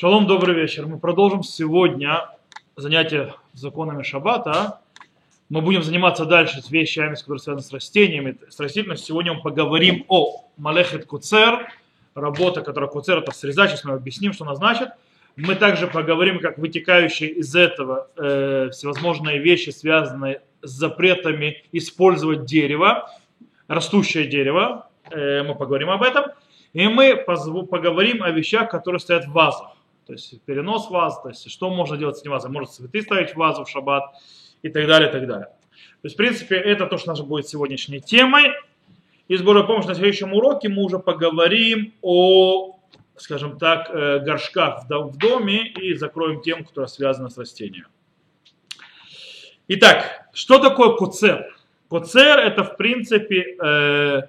Шалом, добрый вечер. Мы продолжим сегодня занятия законами шаббата. Мы будем заниматься дальше с вещами, которые связаны с растениями, с растительностью. Сегодня мы поговорим о Малехет Куцер, работа, которая Куцер, это срезать. Сейчас мы объясним, что она значит. Мы также поговорим, как вытекающие из этого э, всевозможные вещи, связанные с запретами использовать дерево, растущее дерево. Э, мы поговорим об этом. И мы поговорим о вещах, которые стоят в вазах. То есть перенос ваз, то есть что можно делать с этим вазом. Можно цветы ставить в вазу в шаббат и так далее, и так далее. То есть, в принципе, это то, что наша будет сегодняшней темой. И с Божьей помощью на следующем уроке мы уже поговорим о, скажем так, э, горшках в доме и закроем тему, которая связана с растением. Итак, что такое куцер? Куцер это, в принципе, э,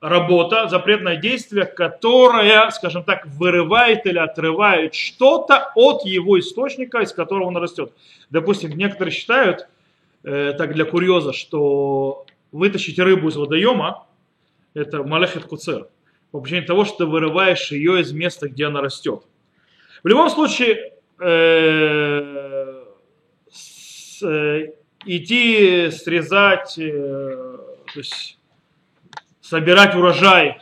работа, запретное действие, которое, скажем так, вырывает или отрывает что-то от его источника, из которого он растет. Допустим, некоторые считают, э, так для курьеза, что вытащить рыбу из водоема, это малехет куцер, по причине того, что ты вырываешь ее из места, где она растет. В любом случае, э, с, э, идти срезать, э, то есть собирать урожай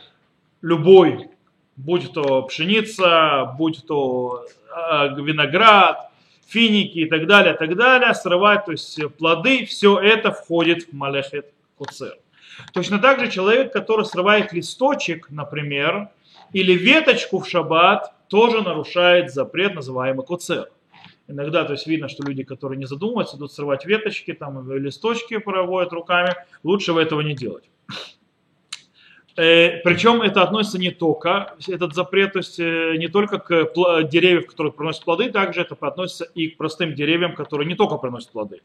любой, будь то пшеница, будь то а, виноград, финики и так далее, так далее, срывать, то есть плоды, все это входит в малехет куцер. Точно так же человек, который срывает листочек, например, или веточку в шаббат, тоже нарушает запрет, называемый куцер. Иногда то есть видно, что люди, которые не задумываются, идут срывать веточки, там листочки проводят руками, лучше этого не делать. Э, Причем это относится не только, этот запрет, то есть э, не только к деревьям, которые приносят плоды, также это относится и к простым деревьям, которые не только приносят плоды.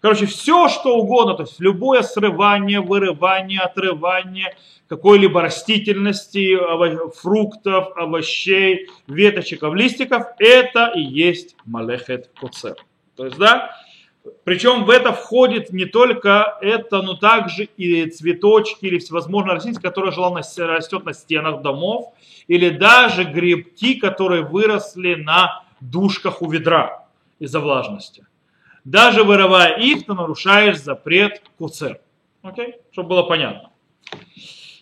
Короче, все что угодно, то есть любое срывание, вырывание, отрывание какой-либо растительности, фруктов, овощей, веточек, листиков, это и есть малехет куцер. То есть, да, причем в это входит не только это, но также и цветочки или всевозможные растения, которые желанно растет на стенах домов, или даже грибки, которые выросли на душках у ведра из-за влажности. Даже вырывая их, ты нарушаешь запрет куцер. Окей? Чтобы было понятно.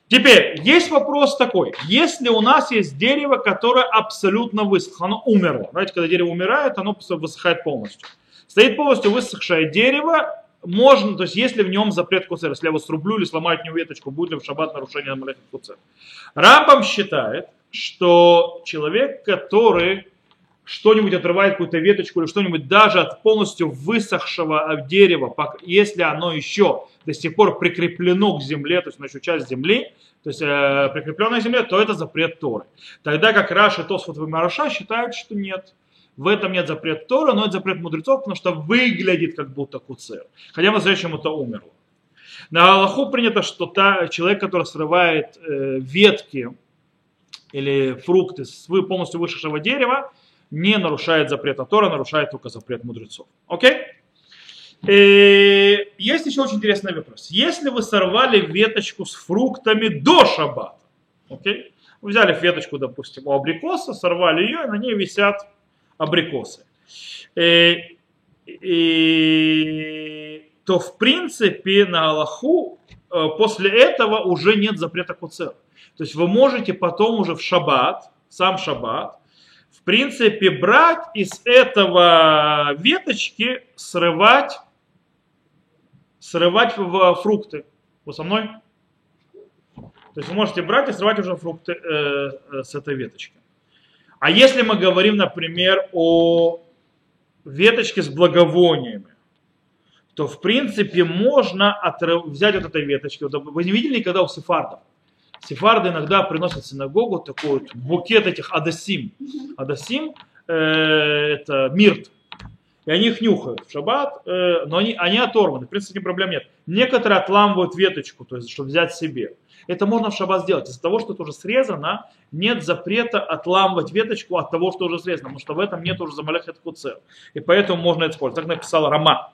Теперь, есть вопрос такой. Если у нас есть дерево, которое абсолютно высохло, оно умерло. Знаете, когда дерево умирает, оно высыхает полностью. Стоит полностью высохшее дерево, можно, то есть если в нем запрет куцер, если я его срублю или сломаю от него веточку, будет ли в шаббат нарушение малехет куцер. Рамбам считает, что человек, который что-нибудь отрывает, какую-то веточку или что-нибудь даже от полностью высохшего дерева, если оно еще до сих пор прикреплено к земле, то есть оно еще часть земли, то есть э, прикрепленное к земле, то это запрет Торы. Тогда как Тосфот и Мараша считают, что нет. В этом нет запрет Тора, но это запрет мудрецов, потому что выглядит как будто куцер. Хотя по-настоящему это умерло. На Аллаху принято, что та, человек, который срывает э, ветки или фрукты с полностью вышедшего дерева, не нарушает запрет Тора, нарушает только запрет мудрецов. Окей? И э, есть еще очень интересный вопрос. Если вы сорвали веточку с фруктами до шаббата, окей? Вы взяли веточку, допустим, у абрикоса, сорвали ее, и на ней висят абрикосы. И, э, и, то в принципе на Аллаху э, после этого уже нет запрета куцер. То есть вы можете потом уже в шаббат, сам шаббат, в принципе брать из этого веточки, срывать, срывать фрукты. Вы со мной? То есть вы можете брать и срывать уже фрукты э, э с этой веточки. А если мы говорим, например, о веточке с благовониями, то в принципе можно отрыв... взять вот этой веточки. Вы не видели никогда у сефардов? Сефарды иногда приносят в синагогу такой вот букет этих адасим. Адасим э, это мирт. И они их нюхают в шаббат, э, но они, они оторваны, в принципе, проблем нет. Некоторые отламывают веточку, то есть, чтобы взять себе. Это можно в шаббат сделать. Из-за того, что это уже срезано, нет запрета отламывать веточку от того, что уже срезано, потому что в этом нет уже замалехет куцер. И поэтому можно использовать. Так написал Рама.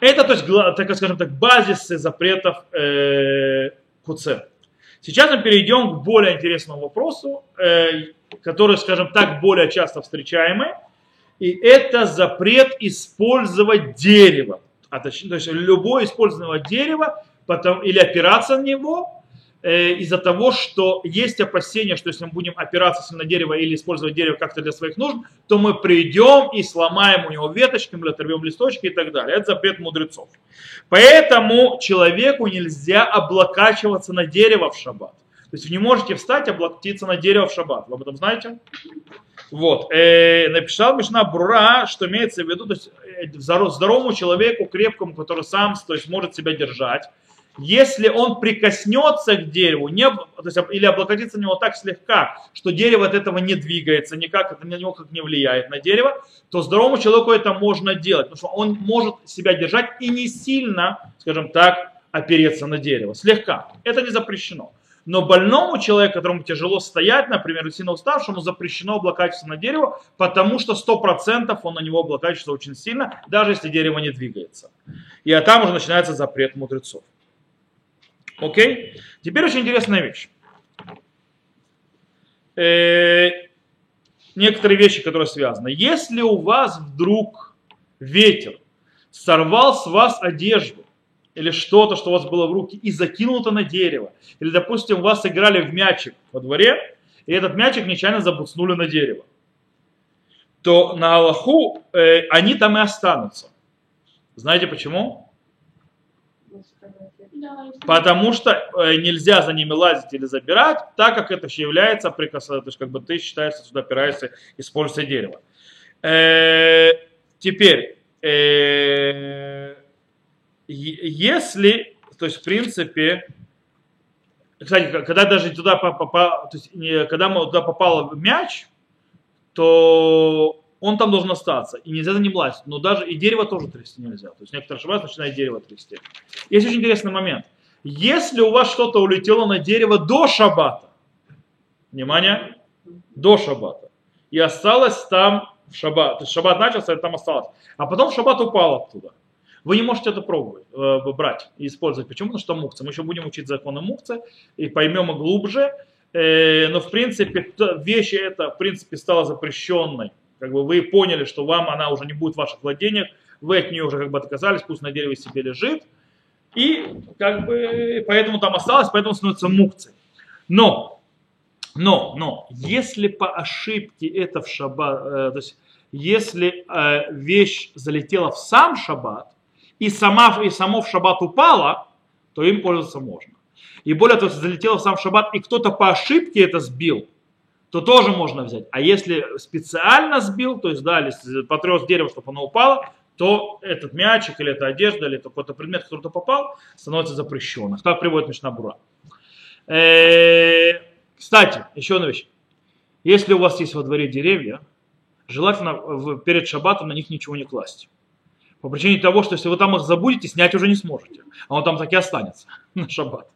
Это, то есть, так скажем так, базисы запретов э, куцер. Сейчас мы перейдем к более интересному вопросу. Э, которые, скажем так, более часто встречаемы, и это запрет использовать дерево. А точнее, то есть любое использование дерева потом, или опираться на него, э, из-за того, что есть опасения, что если мы будем опираться на дерево или использовать дерево как-то для своих нужд, то мы придем и сломаем у него веточки, мы оторвем листочки и так далее. Это запрет мудрецов. Поэтому человеку нельзя облокачиваться на дерево в шаббат. То есть вы не можете встать облокотиться на дерево в шаббат. Вы об этом знаете? Вот. Э, написал Мишна Брура, что имеется в виду, то есть э, здоровому человеку, крепкому, который сам то есть, может себя держать, если он прикоснется к дереву, не, то есть, или облокотится на него так слегка, что дерево от этого не двигается, никак это на него как не влияет на дерево, то здоровому человеку это можно делать, потому что он может себя держать и не сильно, скажем так, опереться на дерево, слегка. Это не запрещено. Но больному человеку, которому тяжело стоять, например, сильно уставшему, запрещено облокачиваться на дерево, потому что 100% он на него облокачивается очень сильно, даже если дерево не двигается. И а там уже начинается запрет мудрецов. Окей? Теперь очень интересная вещь. Э, некоторые вещи, которые связаны. Если у вас вдруг ветер сорвал с вас одежду, или что-то, что у вас было в руке, и закинул это на дерево. Или, допустим, у вас играли в мячик во дворе, и этот мячик нечаянно забуцнули на дерево. То на Аллаху э, они там и останутся. Знаете почему? Потому что э, нельзя за ними лазить или забирать, так как это является прикасательством, то есть как бы ты считаешься, сюда опираешься, используя дерево. Э, теперь, э, если, то есть в принципе, кстати, когда даже туда попал, то есть, когда туда попал мяч, то он там должен остаться, и нельзя за ним лазить. Но даже и дерево тоже трясти нельзя. То есть некоторые ошибаются, начинают дерево трясти. Есть очень интересный момент. Если у вас что-то улетело на дерево до шаббата, внимание, до шаббата, и осталось там в шаббат, то есть шаббат начался, и там осталось, а потом в шаббат упало оттуда, вы не можете это пробовать, э, брать и использовать. Почему? Потому что мукцы. Мы еще будем учить законы мукцы и поймем их глубже. Э, но в принципе вещь эта в принципе стала запрещенной. Как бы вы поняли, что вам она уже не будет в ваших владениях, вы от нее уже как бы отказались, пусть на дереве себе лежит. И как бы поэтому там осталось, поэтому становится мукцией. Но, но, но, если по ошибке это в шаббат, э, то есть если э, вещь залетела в сам шаббат, и, сама, и само в шаббат упало, то им пользоваться можно. И более того, если залетело в сам шаббат, и кто-то по ошибке это сбил, то тоже можно взять. А если специально сбил, то есть, да, если потряс дерево, чтобы оно упало, то этот мячик или эта одежда, или какой-то предмет, который туда попал, становится запрещенным. Так приводит Мишнабура. Э, кстати, еще одна вещь. Если у вас есть во дворе деревья, желательно перед шаббатом на них ничего не класть. По причине того, что если вы там их забудете, снять уже не сможете. А он там так и останется на шаббат.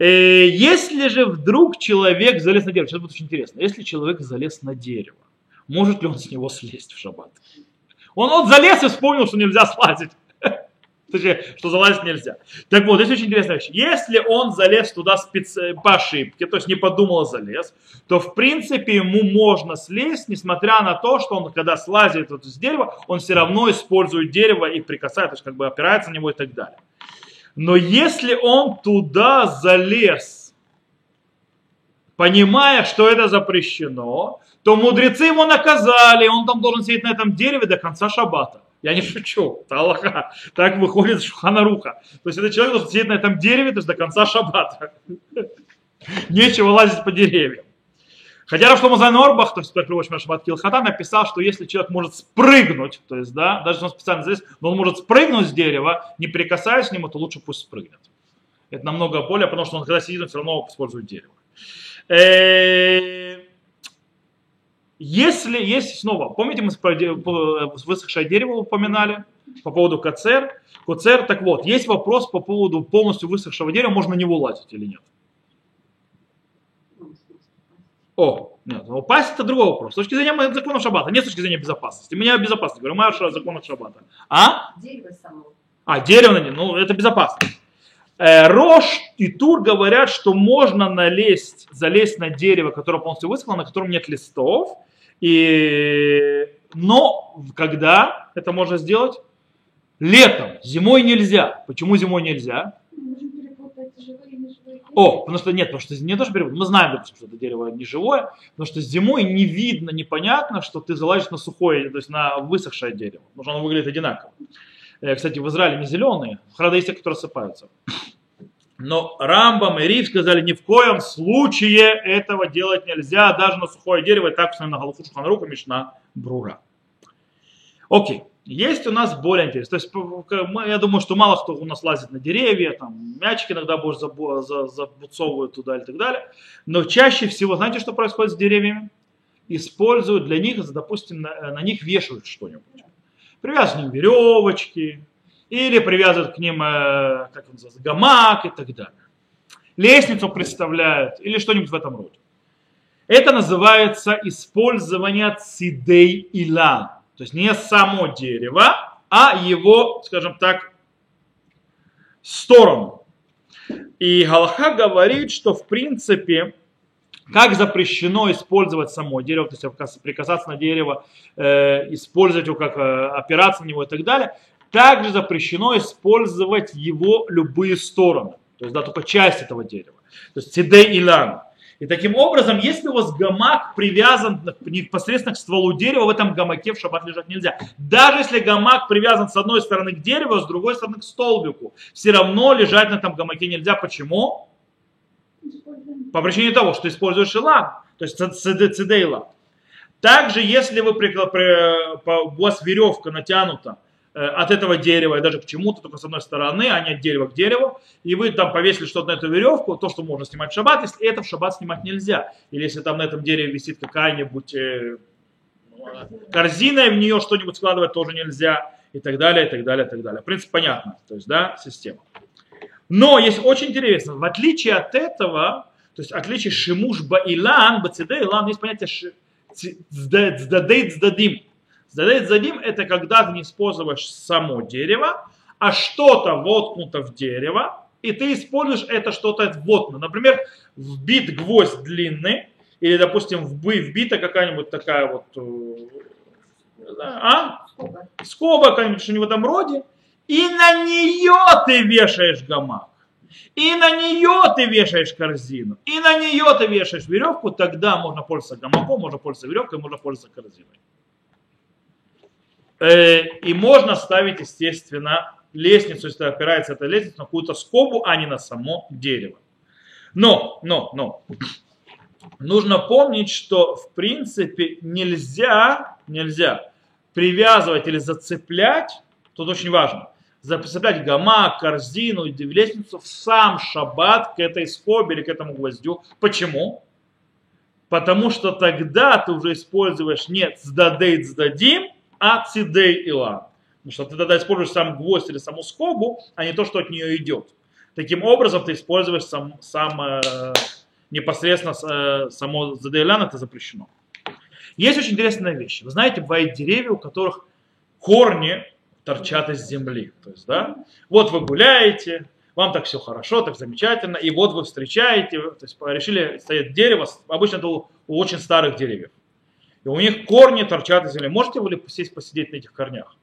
Э, если же вдруг человек залез на дерево, сейчас будет очень интересно, если человек залез на дерево, может ли он с него слезть в шаббат? Он вот залез и вспомнил, что нельзя слазить. Точнее, что залазить нельзя. Так вот, здесь очень интересная вещь. Если он залез туда по ошибке, то есть не подумал, а залез, то в принципе ему можно слезть, несмотря на то, что он, когда слазит вот с дерева, он все равно использует дерево и прикасается, то есть как бы опирается на него и так далее. Но если он туда залез, понимая, что это запрещено, то мудрецы его наказали, он там должен сидеть на этом дереве до конца шаббата. Я не шучу, это Аллаха. Так выходит Шуханаруха. То есть этот человек должен сидеть на этом дереве то до конца шаббата. Нечего лазить по деревьям. Хотя Рафшлома Орбах, то есть приводит Шаббат Килхата, написал, что если человек может спрыгнуть, то есть, да, даже если он специально здесь, но он может спрыгнуть с дерева, не прикасаясь к нему, то лучше пусть спрыгнет. Это намного более, потому что он когда сидит, он все равно использует дерево. Э, если есть снова, помните, мы высохшее дерево упоминали по поводу кацер, куцер, так вот, есть вопрос по поводу полностью высохшего дерева, можно на него лазить или нет. О, нет, упасть это другой вопрос. С точки зрения закона Шаббата, не с точки зрения безопасности. Меня безопасность, говорю, моя закон Шаббата. А? Дерево само. А, дерево, ну это безопасно. Э, Рош и Тур говорят, что можно налезть, залезть на дерево, которое полностью высохло, на котором нет листов. И... Но когда это можно сделать? Летом. Зимой нельзя. Почему зимой нельзя? О, потому что нет, потому что не то, что перевод. Мы знаем, допустим, что это дерево не живое, потому что зимой не видно, непонятно, что ты залазишь на сухое, то есть на высохшее дерево. Потому что оно выглядит одинаково. Э, кстати, в Израиле не зеленые, правда, есть те, которые сыпаются. Но Рамбам и Рив сказали, ни в коем случае этого делать нельзя, даже на сухое дерево, и так, на Галаху Шуханруха Мишна Брура. Окей. Есть у нас более интересно. То есть, я думаю, что мало кто у нас лазит на деревья, там, мячики иногда больше забуцовывают туда и так далее. Но чаще всего, знаете, что происходит с деревьями? Используют для них, допустим, на, на них вешают что-нибудь. Привязывают веревочки, или привязывают к ним, э, как он называется, гамак и так далее. Лестницу представляют, или что-нибудь в этом роде. Это называется использование цидей ила то есть не само дерево, а его, скажем так, сторону. И Галаха говорит, что в принципе, как запрещено использовать само дерево, то есть прикасаться на дерево, э, использовать его как э, опираться на него и так далее, также запрещено использовать его любые стороны, то есть да, только часть этого дерева. То есть цидей илан. И таким образом, если у вас гамак привязан непосредственно к стволу дерева, в этом гамаке в шаббат лежать нельзя. Даже если гамак привязан с одной стороны к дереву, а с другой стороны к столбику, все равно лежать на этом гамаке нельзя. Почему? По причине того, что используешь илан, то есть цидейла. Также, если вы, у вас веревка натянута Э, от этого дерева и даже к чему-то, только с одной стороны, а не от дерева к дереву, и вы там повесили что-то на эту веревку, то, что можно снимать в шаббат, если это в шаббат снимать нельзя. Или если там на этом дереве висит какая-нибудь э, корзина, и в нее что-нибудь складывать тоже нельзя, и так далее, и так далее, и так далее. В принципе, понятно, то есть, да, система. Но есть очень интересно, в отличие от этого, то есть отличие шимуш баилан, бациде илан, есть понятие цдадей цдадим, Задать задим это когда ты не используешь само дерево, а что-то воткнуто в дерево, и ты используешь это что-то воткнуто. Например, вбит гвоздь длинный, или, допустим, вбита какая-нибудь такая вот, э, а? Скоба, Скоба какая-нибудь, что-нибудь в этом роде, и на нее ты вешаешь гамак. И на нее ты вешаешь корзину, и на нее ты вешаешь веревку, тогда можно пользоваться гамаком, можно пользоваться веревкой, можно пользоваться корзиной. Э, и можно ставить, естественно, лестницу, если опирается эта лестница, на какую-то скобу, а не на само дерево. Но, но, но, нужно помнить, что в принципе нельзя, нельзя привязывать или зацеплять, тут очень важно, зацеплять гамак, корзину лестницу в сам шаббат к этой скобе или к этому гвоздю. Почему? Потому что тогда ты уже используешь не сдадей сдадим, ацидей ила. Потому что ты тогда используешь сам гвоздь или саму скобу, а не то, что от нее идет. Таким образом, ты используешь сам, сам э, непосредственно э, само задейлян, это запрещено. Есть очень интересная вещь. Вы знаете, бывают деревья, у которых корни торчат из земли. То есть, да, вот вы гуляете, вам так все хорошо, так замечательно, и вот вы встречаете, то есть решили стоять дерево, обычно это у очень старых деревьев и у них корни торчат из земли. Можете вы сесть посидеть на этих корнях?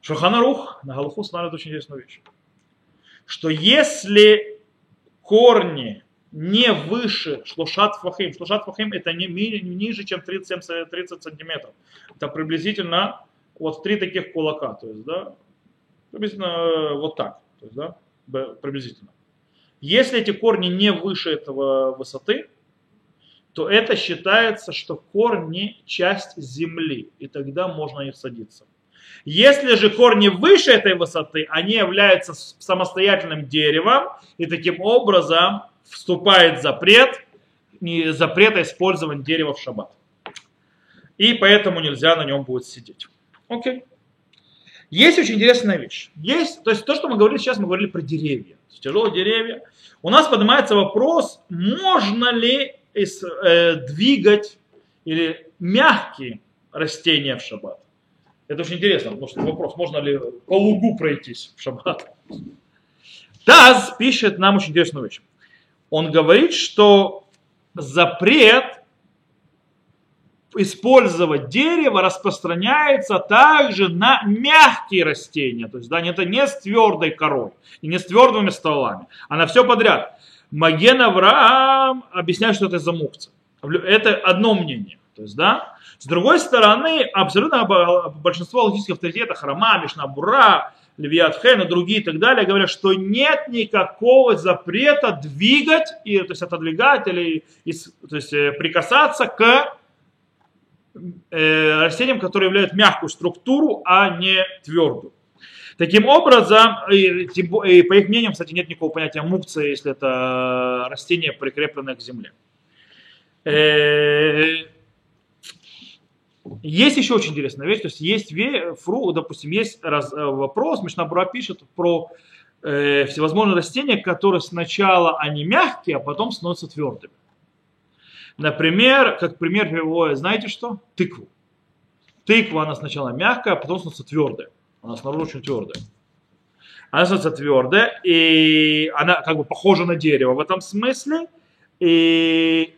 Шуханарух на Галуху устанавливает очень интересную вещь. Что если корни не выше шлушат фахим, шлушат фахим это не ниже, чем 37, 30 сантиметров. Это приблизительно вот три таких кулака, то есть, да, приблизительно э, вот так, то есть, да, приблизительно. Если эти корни не выше этого высоты, то это считается, что корни часть земли, и тогда можно них садиться. Если же корни выше этой высоты, они являются самостоятельным деревом, и таким образом вступает запрет, запрета использования дерева в шаббат. И поэтому нельзя на нем будет сидеть. Окей. Есть очень интересная вещь. Есть, то есть то, что мы говорили сейчас, мы говорили про деревья. Тяжелые деревья. У нас поднимается вопрос, можно ли двигать или мягкие растения в шаббат. Это очень интересно, потому что вопрос, можно ли по лугу пройтись в шаббат. Таз пишет нам очень интересную вещь. Он говорит, что запрет использовать дерево распространяется также на мягкие растения. То есть, да, это не с твердой корой и не с твердыми стволами, а на все подряд. Маген Авраам объясняет, что это за мукция. Это одно мнение. То есть, да. С другой стороны, абсолютно большинство логических авторитетов, Храма, Мишнабура, Левиат Хен и другие и так далее, говорят, что нет никакого запрета двигать, и, то есть отодвигать или то есть, э, прикасаться к э, растениям, которые являют мягкую структуру, а не твердую. Таким образом, и, и, по их мнениям, кстати, нет никакого понятия мукции, если это растение, прикрепленное к земле. Э, есть еще очень интересная вещь, то есть есть фру, допустим, есть раз, э, вопрос, Мишнабура пишет про э, всевозможные растения, которые сначала они мягкие, а потом становятся твердыми. Например, как пример приводит, знаете что? Тыкву. Тыква, она сначала мягкая, а потом становится твердая. Она снаружи очень твердая. Она становится твердая, и она как бы похожа на дерево в этом смысле. И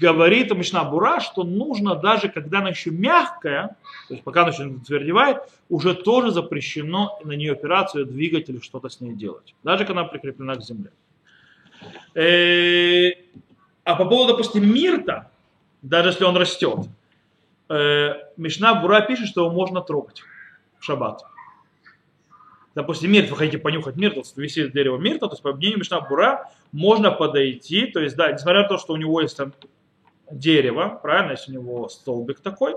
говорит Мишна Бура, что нужно даже, когда она еще мягкая, то есть пока она еще твердевает, уже тоже запрещено на нее операцию двигать или что-то с ней делать. Даже когда она прикреплена к земле. Э, а по поводу, допустим, мирта, даже если он растет, э, Мишна Бура пишет, что его можно трогать в шаббат. Допустим, мирт, вы хотите понюхать мирт, висит дерево мирта, то есть по мнению Мишна Бура можно подойти, то есть да, несмотря на то, что у него есть там дерево, правильно, если у него столбик такой,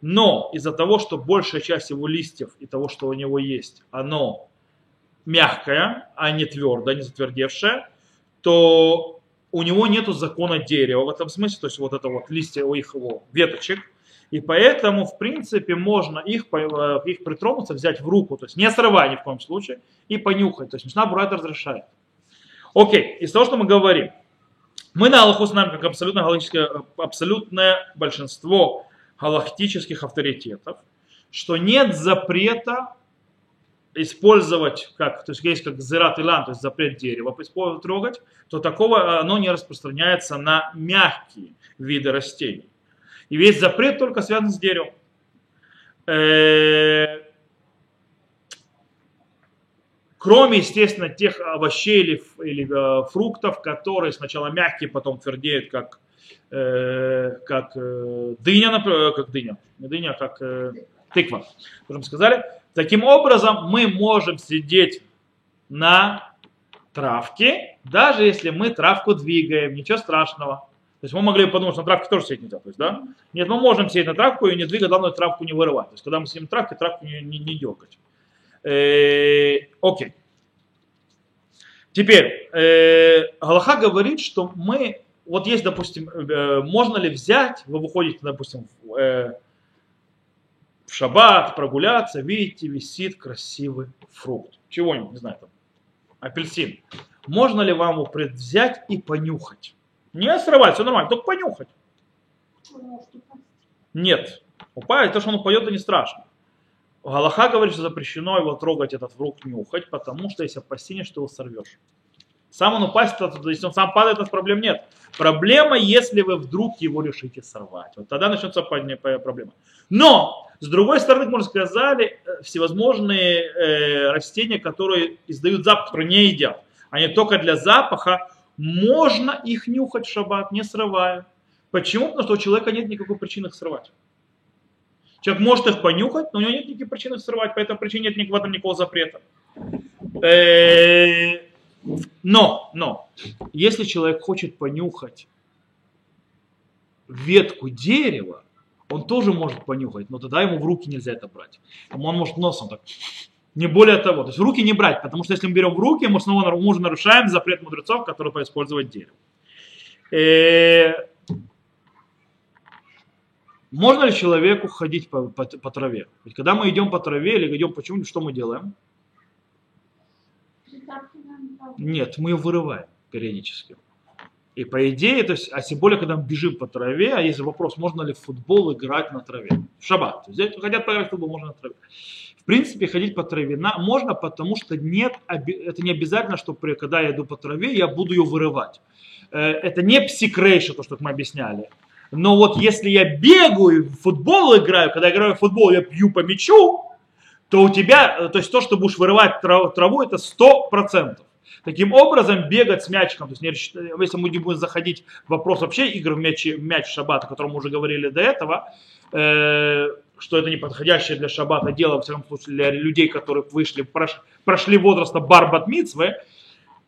но из-за того, что большая часть его листьев и того, что у него есть, оно мягкое, а не твердое, не затвердевшее, то у него нет закона дерева в этом смысле, то есть вот это вот листья у их его веточек, и поэтому, в принципе, можно их, э, их притронуться, взять в руку, то есть не срывая ни в коем случае, и понюхать. То есть Мишна Бура это разрешает. Окей, из того, что мы говорим, мы на Аллаху знаем, как абсолютно абсолютное большинство галактических авторитетов, что нет запрета использовать, как, то есть есть как зерат илан, то есть запрет дерева трогать, то такого оно не распространяется на мягкие виды растений. И весь запрет только связан с деревом. Э, Кроме, естественно, тех овощей или, или э, фруктов, которые сначала мягкие, потом твердеют, как, э, как дыня, например, как дыня, не дыня, а как тыква, как мы сказали. Таким образом, мы можем сидеть на травке, даже если мы травку двигаем, ничего страшного. Есть мы могли подумать, что на травке тоже сидеть нельзя. То есть, да? Нет, мы можем сидеть на травку и не двигать, главное травку не вырывать. То есть когда мы сидим на травке, травку не, не, не дергать. Э, окей. Теперь, э, Галаха говорит, что мы, вот есть, допустим, э, можно ли взять, вы выходите, допустим, э, в шаббат, прогуляться, видите, висит красивый фрукт. Чего-нибудь, не знаю, там, апельсин. Можно ли вам его взять и понюхать? Не срывать, все нормально, только понюхать. Нет. Упасть, то, что он упадет, это не страшно. Галаха говорит, что запрещено его трогать, этот фрукт нюхать, потому что есть опасение, что его сорвешь. Сам он упасть, если он сам падает, то проблем нет. Проблема, если вы вдруг его решите сорвать. Вот тогда начнется проблема. Но, с другой стороны, как мы уже сказали, э, всевозможные э, растения, которые издают запах, которые не едят, они только для запаха, можно их нюхать в шаббат, не срывая. Почему? Потому что у человека нет никакой причины их срывать. Человек может их понюхать, но у него нет никаких причин их срывать, по этой причине нет в этом никакого запрета. Э, но, но, если человек хочет понюхать ветку дерева, он тоже может понюхать, но тогда ему в руки нельзя это брать. Он может носом так, не более того. То есть в руки не брать, потому что если мы берем в руки, мы снова мы уже нарушаем запрет мудрецов, который по использовать дерево. Э, можно ли человеку ходить по, по, по траве? Ведь когда мы идем по траве или идем почему что мы делаем? Нет, мы ее вырываем периодически. И по идее, то есть, а тем более, когда мы бежим по траве, а есть вопрос, можно ли в футбол играть на траве. В шаббат. То есть, хотят поиграть в футбол, можно на траве. В принципе, ходить по траве можно, потому что нет, это не обязательно, что при, когда я иду по траве, я буду ее вырывать. Э, это не псикрейша, то, что мы объясняли. Но вот если я бегаю, в футбол играю, когда я играю в футбол, я пью по мячу, то у тебя, э, то есть то, что будешь вырывать траву, это 100%. Таким образом, бегать с мячиком, то есть если мы не будем заходить в вопрос вообще игр в мяч, мяч в о котором мы уже говорили до этого, э, что это не подходящее для шаббата дело, во всяком случае, для людей, которые вышли, прош, прошли возраста барбат мицвы,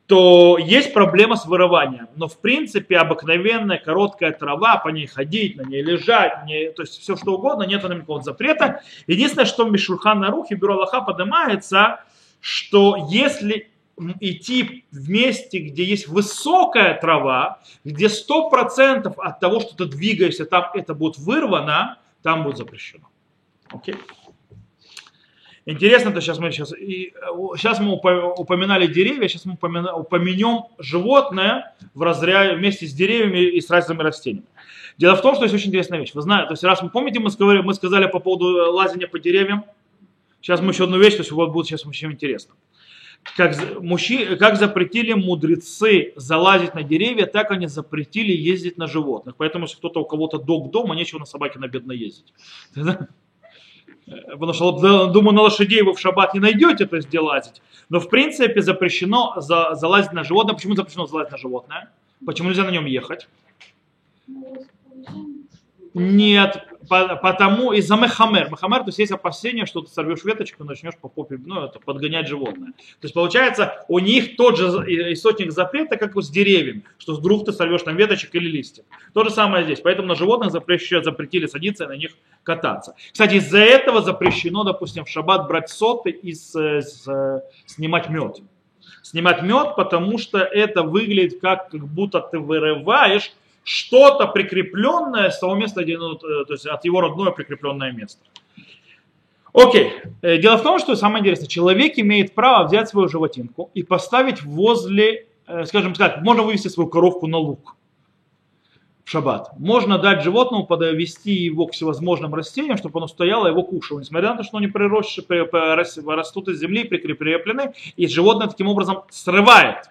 то есть проблема с вырыванием. Но в принципе обыкновенная короткая трава, по ней ходить, на ней лежать, не, то есть все что угодно, нет никакого запрета. Единственное, что Мишурхан на Рухе Бюро Аллаха поднимается, что если идти в месте, где есть высокая трава, где 100% от того, что ты двигаешься, там это будет вырвано, там будет запрещено. Окей? Интересно, то сейчас мы сейчас, и, сейчас мы упоминали деревья, сейчас мы упомянем животное в разряде вместе с деревьями и с разными растениями. Дело в том, что есть очень интересная вещь. Вы знаете, то есть раз мы помните, мы сказали, мы сказали по поводу лазения по деревьям, сейчас мы еще одну вещь, то есть вот будет сейчас очень интересно. Как, мужчи, как запретили мудрецы залазить на деревья, так они запретили ездить на животных. Поэтому, если кто-то у кого-то док дома, нечего на собаке на бедно ездить. Потому что, думаю, на лошадей вы в шаббат не найдете, то есть где лазить. Но в принципе запрещено за, залазить на животное. Почему запрещено залазить на животное? Почему нельзя на нем ехать? Нет, потому из-за мехамер. Мехамер, то есть есть опасение, что ты сорвешь веточку и начнешь по попе, ну, это подгонять животное. То есть получается, у них тот же источник запрета, как и с деревьями, что вдруг ты сорвешь там веточек или листьев. То же самое здесь. Поэтому на животных запрещено, запретили садиться и на них кататься. Кстати, из-за этого запрещено, допустим, в шаббат брать соты и с, с, снимать мед. Снимать мед, потому что это выглядит как, как будто ты вырываешь что-то прикрепленное с того места, где, ну, то есть от его родное прикрепленное место. Окей. Э, дело в том, что самое интересное, человек имеет право взять свою животинку и поставить возле, э, скажем так, можно вывести свою коровку на луг в шаббат. Можно дать животному подвести его к всевозможным растениям, чтобы оно стояло и его кушало. Несмотря на то, что они приросшие, растут из земли, прикреплены, и животное таким образом срывает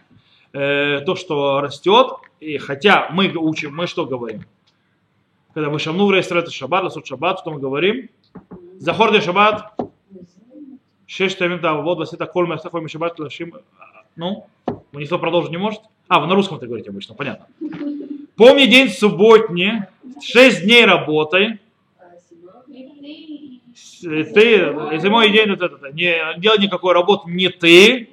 э, то, что растет, и хотя мы учим, мы что говорим? Когда мы шамну в рейстрет шаббат, ласут шаббат, что мы говорим? Захор де шаббат, шесть тавим да, вот вас это коль масахой мы шаббат лашим. Ну, никто продолжить не может? А, вы на русском это говорите обычно, понятно. Помни день субботний, шесть дней работай. Ты, зимой день, вот это, не делай никакой работы, не ты,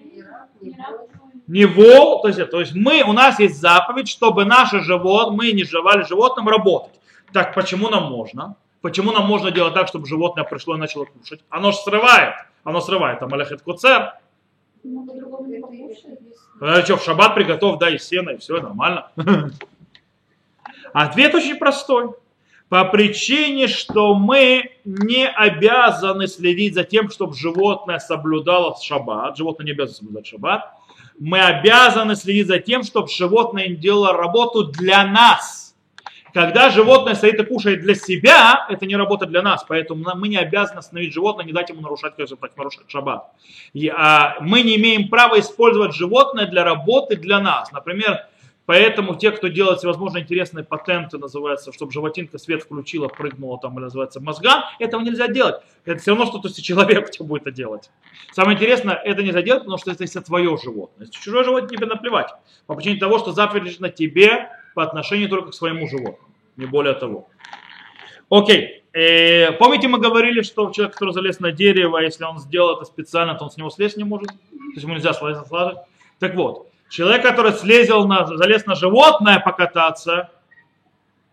не вол, то есть, то есть мы, у нас есть заповедь, чтобы наше животное, мы не жевали животным работать. Так почему нам можно? Почему нам можно делать так, чтобы животное пришло и начало кушать? Оно же срывает. Оно срывает. Там аляхет куцер. А что, в шаббат приготовь, дай сено, и все, нормально. Ответ очень простой. По причине, что мы не обязаны следить за тем, чтобы животное соблюдало шаббат. Животное не обязано соблюдать шаббат мы обязаны следить за тем, чтобы животное делало работу для нас. Когда животное стоит и кушает для себя, это не работа для нас, поэтому мы не обязаны остановить животное, не дать ему нарушать, так, нарушать шаббат. И, а, мы не имеем права использовать животное для работы для нас. Например, Поэтому те, кто делает всевозможные интересные патенты, называется, чтобы животинка свет включила, прыгнула там, или называется мозга, этого нельзя делать. Это все равно, что то есть человек тебе будет это делать. Самое интересное, это нельзя делать, потому что это твое животное. Если чужое животное тебе наплевать. По причине того, что заповедь лежит на тебе по отношению только к своему животному. Не более того. Окей. Э, помните, мы говорили, что человек, который залез на дерево, если он сделал это специально, то он с него слезть не может. То есть ему нельзя слазить. Так вот, Человек, который слезел на, залез на животное покататься,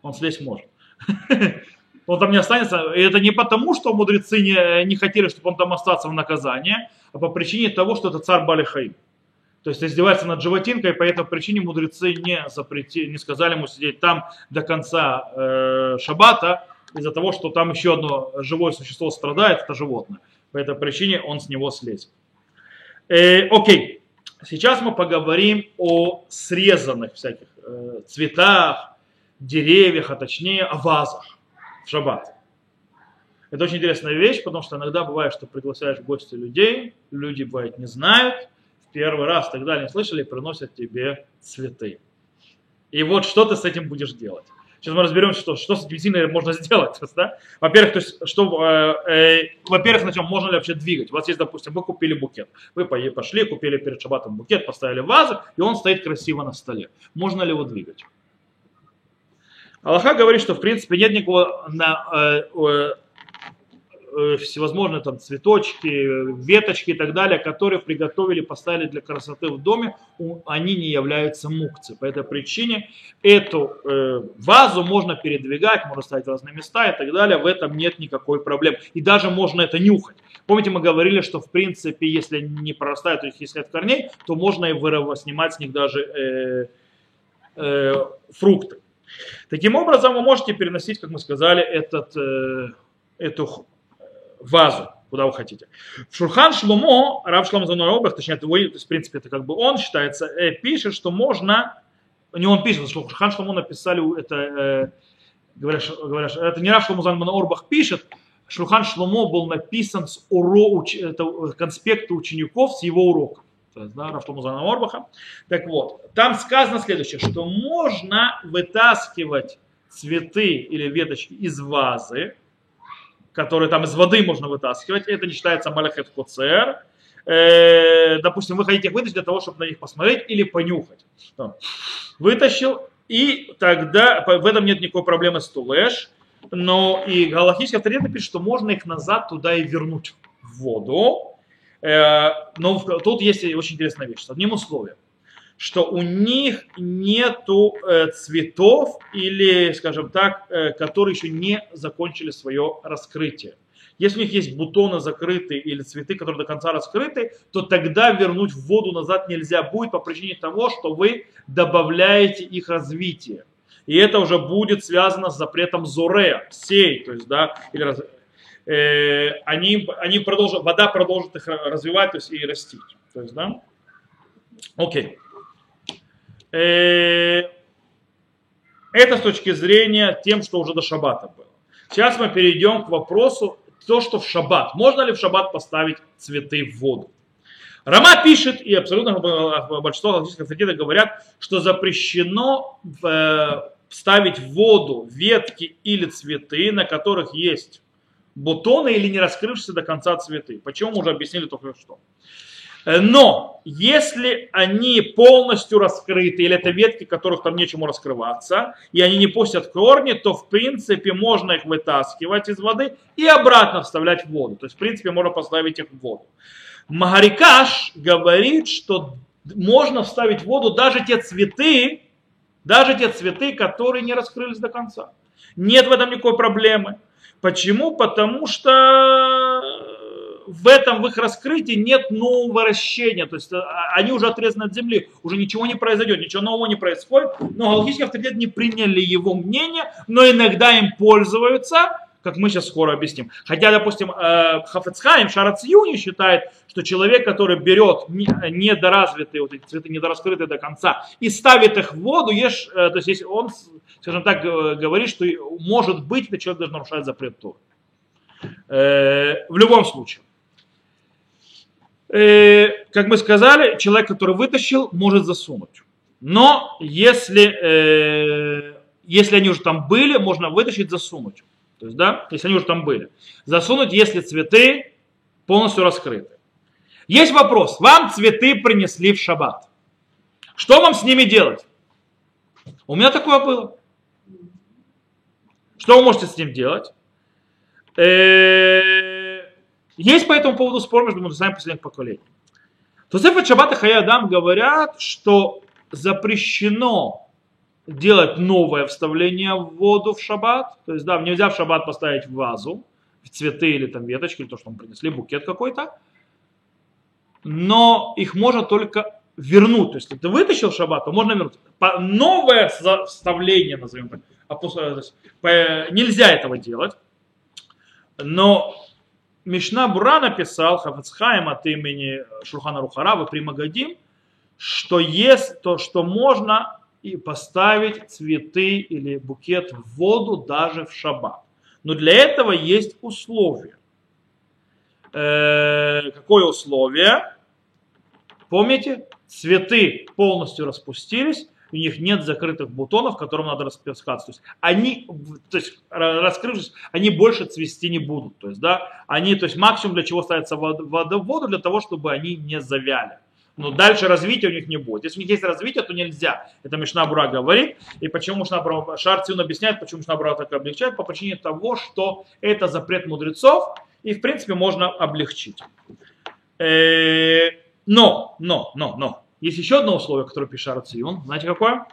он слезть может. Он там не останется. И это не потому, что мудрецы не, не хотели, чтобы он там остался в наказании, а по причине того, что это царь Балихаим. То есть издевается над животинкой, по этой причине мудрецы не, запретили, не сказали ему сидеть там до конца э, шаббата, из-за того, что там еще одно живое существо страдает, это животное. По этой причине он с него слезет. Э, окей. Сейчас мы поговорим о срезанных всяких э, цветах, деревьях, а точнее о вазах в шаббат. Это очень интересная вещь, потому что иногда бывает, что приглашаешь в гости людей, люди, бывает, не знают, в первый раз далее, не слышали, приносят тебе цветы. И вот что ты с этим будешь делать? Сейчас мы разберемся, что, что с сильно можно сделать. Да? Во-первых, то есть, что, э, э, во-первых, на чем можно ли вообще двигать? У вас есть, допустим, вы купили букет. Вы пошли, купили перед шабатом букет, поставили вазу, и он стоит красиво на столе. Можно ли его двигать? Аллаха говорит, что в принципе нет никакого на, э, Э, всевозможные там цветочки, веточки и так далее, которые приготовили, поставили для красоты в доме, они не являются мукцией. По этой причине эту э, вазу можно передвигать, можно ставить в разные места и так далее. В этом нет никакой проблемы. И даже можно это нюхать. Помните, мы говорили, что в принципе, если не прорастают, то есть если от корней, то можно и вырыв, снимать с них даже э, э, фрукты. Таким образом, вы можете переносить, как мы сказали, этот, э, эту вазу, куда вы хотите. Шурхан Шломо, Рав Шломо Зануробах, точнее, это, то есть, в принципе, это как бы он считается, э, пишет, что можно, не он пишет, что Шурхан Шломо написали, это, э, говорят, говорят, это не Рав Шломо Зануробах пишет, Шурхан Шломо был написан с уро, уч, это, конспекта учеников с его уроков. То есть, да, Орбаха. Так вот, там сказано следующее, что можно вытаскивать цветы или веточки из вазы, которые там из воды можно вытаскивать, это не считается малахет коцер. Э, допустим, вы хотите их вытащить для того, чтобы на них посмотреть или понюхать. Вытащил, и тогда в этом нет никакой проблемы с тулеш. Но и галактический авторитет пишет, что можно их назад туда и вернуть в воду. Э, но тут есть очень интересная вещь, с одним условием что у них нету э, цветов или, скажем так, э, которые еще не закончили свое раскрытие. Если у них есть бутоны закрытые или цветы, которые до конца раскрыты, то тогда вернуть в воду назад нельзя будет по причине того, что вы добавляете их развитие. И это уже будет связано с запретом зоре, сей, то есть, да, или раз, э, они, они продолжат, вода продолжит их развивать, то есть и растить. То есть, да. Окей. Э, это с точки зрения тем, что уже до шаббата было. Сейчас мы перейдем к вопросу, то, что в шаббат. Можно ли в шаббат поставить цветы в воду? Рама пишет, и абсолютно большинство галактических авторитетов говорят, что запрещено э, ставить в воду ветки или цветы, на которых есть бутоны или не раскрывшиеся до конца цветы. Почему мы уже объяснили только что. Э, но если они полностью раскрыты, или это ветки, которых там нечему раскрываться, и они не пустят корни, то в принципе можно их вытаскивать из воды и обратно вставлять в воду. То есть в принципе можно поставить их в воду. Магарикаш говорит, что можно вставить в воду даже те цветы, даже те цветы, которые не раскрылись до конца. Нет в этом никакой проблемы. Почему? Потому что в этом, в их раскрытии нет нового вращения, то есть а, они уже отрезаны от земли, уже ничего не произойдет, ничего нового не происходит, но галактические авторитеты не приняли его мнение, но иногда им пользуются, как мы сейчас скоро объясним. Хотя, допустим, э, Хафецхайм, Шарацьюни считает, что человек, который берет недоразвитые, вот эти цветы недораскрытые до конца, и ставит их в воду, ешь, э, то есть он, скажем так, говорит, что может быть, этот человек даже нарушает запрет Торы. Э, в любом случае. Э, как мы сказали, человек, который вытащил, может засунуть. Но если, э, если они уже там были, можно вытащить, засунуть. То есть, да, если они уже там были. Засунуть, если цветы полностью раскрыты. Есть вопрос. Вам цветы принесли в шаббат. Что вам с ними делать? У меня такое было. Что вы можете с ним делать? Э, есть по этому поводу спор между мудрецами последних поколений. Тузеф Шаббат и Хаядам говорят, что запрещено делать новое вставление в воду в шаббат. То есть, да, нельзя в шаббат поставить в вазу, в цветы или там веточки, или то, что мы принесли, букет какой-то. Но их можно только вернуть. То есть, ты вытащил шаббат, то можно вернуть. Новое вставление, назовем так, нельзя этого делать. Но Мишна Бура написал, Хафацхайм от имени Шурхана Рухарава при Магадим, что есть то, что можно и поставить цветы или букет в воду даже в шаббат. Но для этого есть условия. Э, какое условие? Помните? Цветы полностью распустились, у них нет закрытых бутонов, которым надо распускаться. То есть они, то есть, раскрывшись, они больше цвести не будут. То есть, да, они, то есть максимум для чего ставится вода, в воду, для того, чтобы они не завяли. Но дальше развития у них не будет. Если у них есть развитие, то нельзя. Это Мишна Бура говорит. И почему Мишна Бура, Шарцин объясняет, почему Мишна Бура так облегчает, по причине того, что это запрет мудрецов, и в принципе можно облегчить. Э, но, но, но, но, есть еще одно условие, которое пишет Арцион. Знаете какое?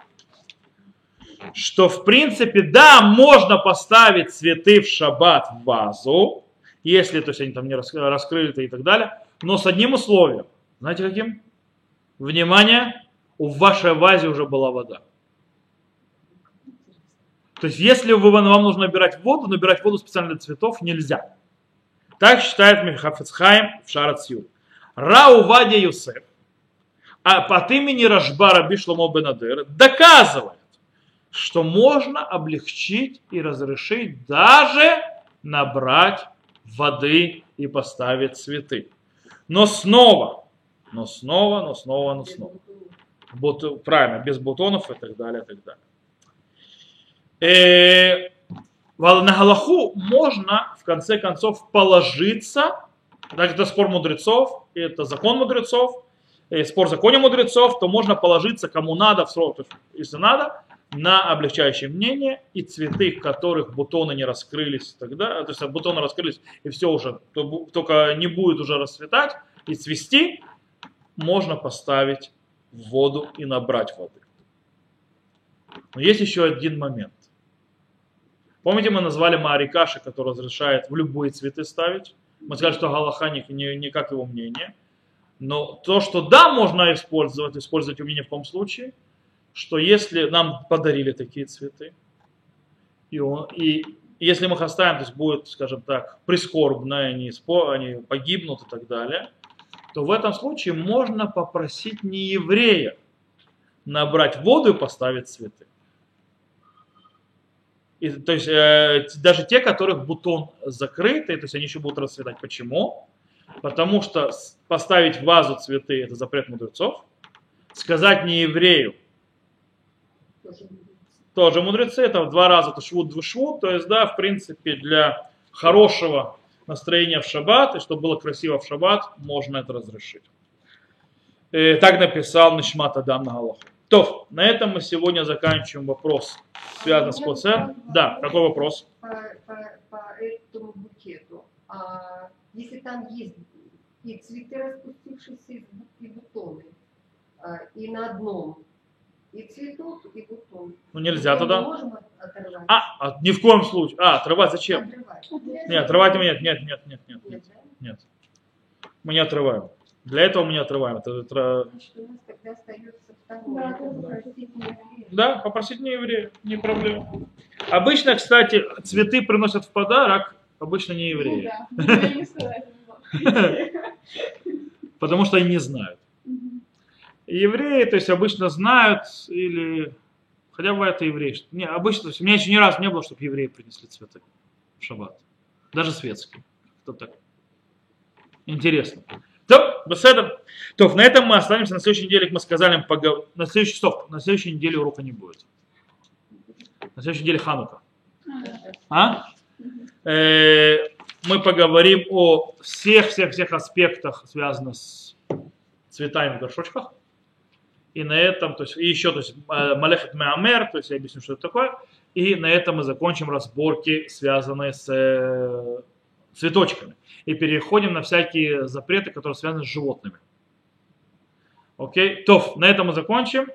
Что в принципе, да, можно поставить цветы в шаббат в вазу, если то есть они там не раскрыты и так далее, но с одним условием. Знаете каким? Внимание, у вашей вазе уже была вода. То есть, если вы, вам нужно набирать воду, набирать воду специально для цветов нельзя. Так считает Михафецхайм в Шарацью. Рау Вадя Юсеф а от имени Рашбара Бишломо Бенадер доказывает, что можно облегчить и разрешить даже набрать воды и поставить цветы. Но снова, но снова, но снова, но снова. Бут, правильно, без бутонов и так далее, и так далее. Э, на Галаху можно, в конце концов, положиться, так это спор мудрецов, это закон мудрецов, спор в законе мудрецов, то можно положиться кому надо, в срок, если надо, на облегчающее мнение и цветы, которых бутоны не раскрылись тогда, то есть бутоны раскрылись и все уже, то, только не будет уже расцветать и цвести, можно поставить в воду и набрать воды. Но есть еще один момент. Помните, мы назвали Маарикаши, который разрешает в любые цветы ставить? Мы сказали, что Галаха не, не, не как его мнение – но то, что да, можно использовать, использовать умение в том случае, что если нам подарили такие цветы, и, он, и если мы их оставим, то есть будет, скажем так, прискорбно, они, они погибнут и так далее, то в этом случае можно попросить не еврея набрать воду и поставить цветы. И, то есть э, даже те, которых бутон закрытый, то есть они еще будут расцветать. Почему? Потому что поставить в вазу цветы – это запрет мудрецов. Сказать не еврею – тоже мудрецы. Это в два раза это швуд двушвуд. То есть, да, в принципе, для хорошего настроения в шаббат, и чтобы было красиво в шаббат, можно это разрешить. И э, так написал Нишмат Адам на Галаху. То, на этом мы сегодня заканчиваем вопрос, связанный с ПЦ. Да, какой вопрос? По, по, по этому букету. А если там есть и цветы распустившиеся, и бутоны, а, и на одном, и цветок, и бутон. Ну нельзя Мы тогда. можем оторвать? А, а, ни в коем случае. А, отрывать зачем? Отрывать. Нет, отрывать мы нет, нет, нет, нет, нет, Нет, нет. Мы не отрываем. Для этого мы не отрываем. Это, это- Значит, у нас тогда остается Да, второе. да. Попросить не еврея. да, попросить не еврея, не проблема. Обычно, кстати, цветы приносят в подарок, обычно не евреи. Ну да, не сказать. Потому что они не знают. Евреи, то есть обычно знают или... Хотя бывает это евреи. Не, обычно, то есть у меня еще ни разу не было, чтобы евреи принесли цветы в шаббат. Даже светские. Кто так? Интересно. То. То, на этом мы останемся. На следующей неделе, как мы сказали, погов... на следующий стоп. На следующей неделе урока не будет. На следующей неделе Ханука. А? Э, мы поговорим о всех-всех-всех аспектах, связанных с цветами в горшочках. И на этом, то есть, и еще, то есть, э, Малехет Меамер, то есть, я объясню, что это такое. И на этом мы закончим разборки, связанные с э, цветочками. И переходим на всякие запреты, которые связаны с животными. Окей? То, на этом мы закончим.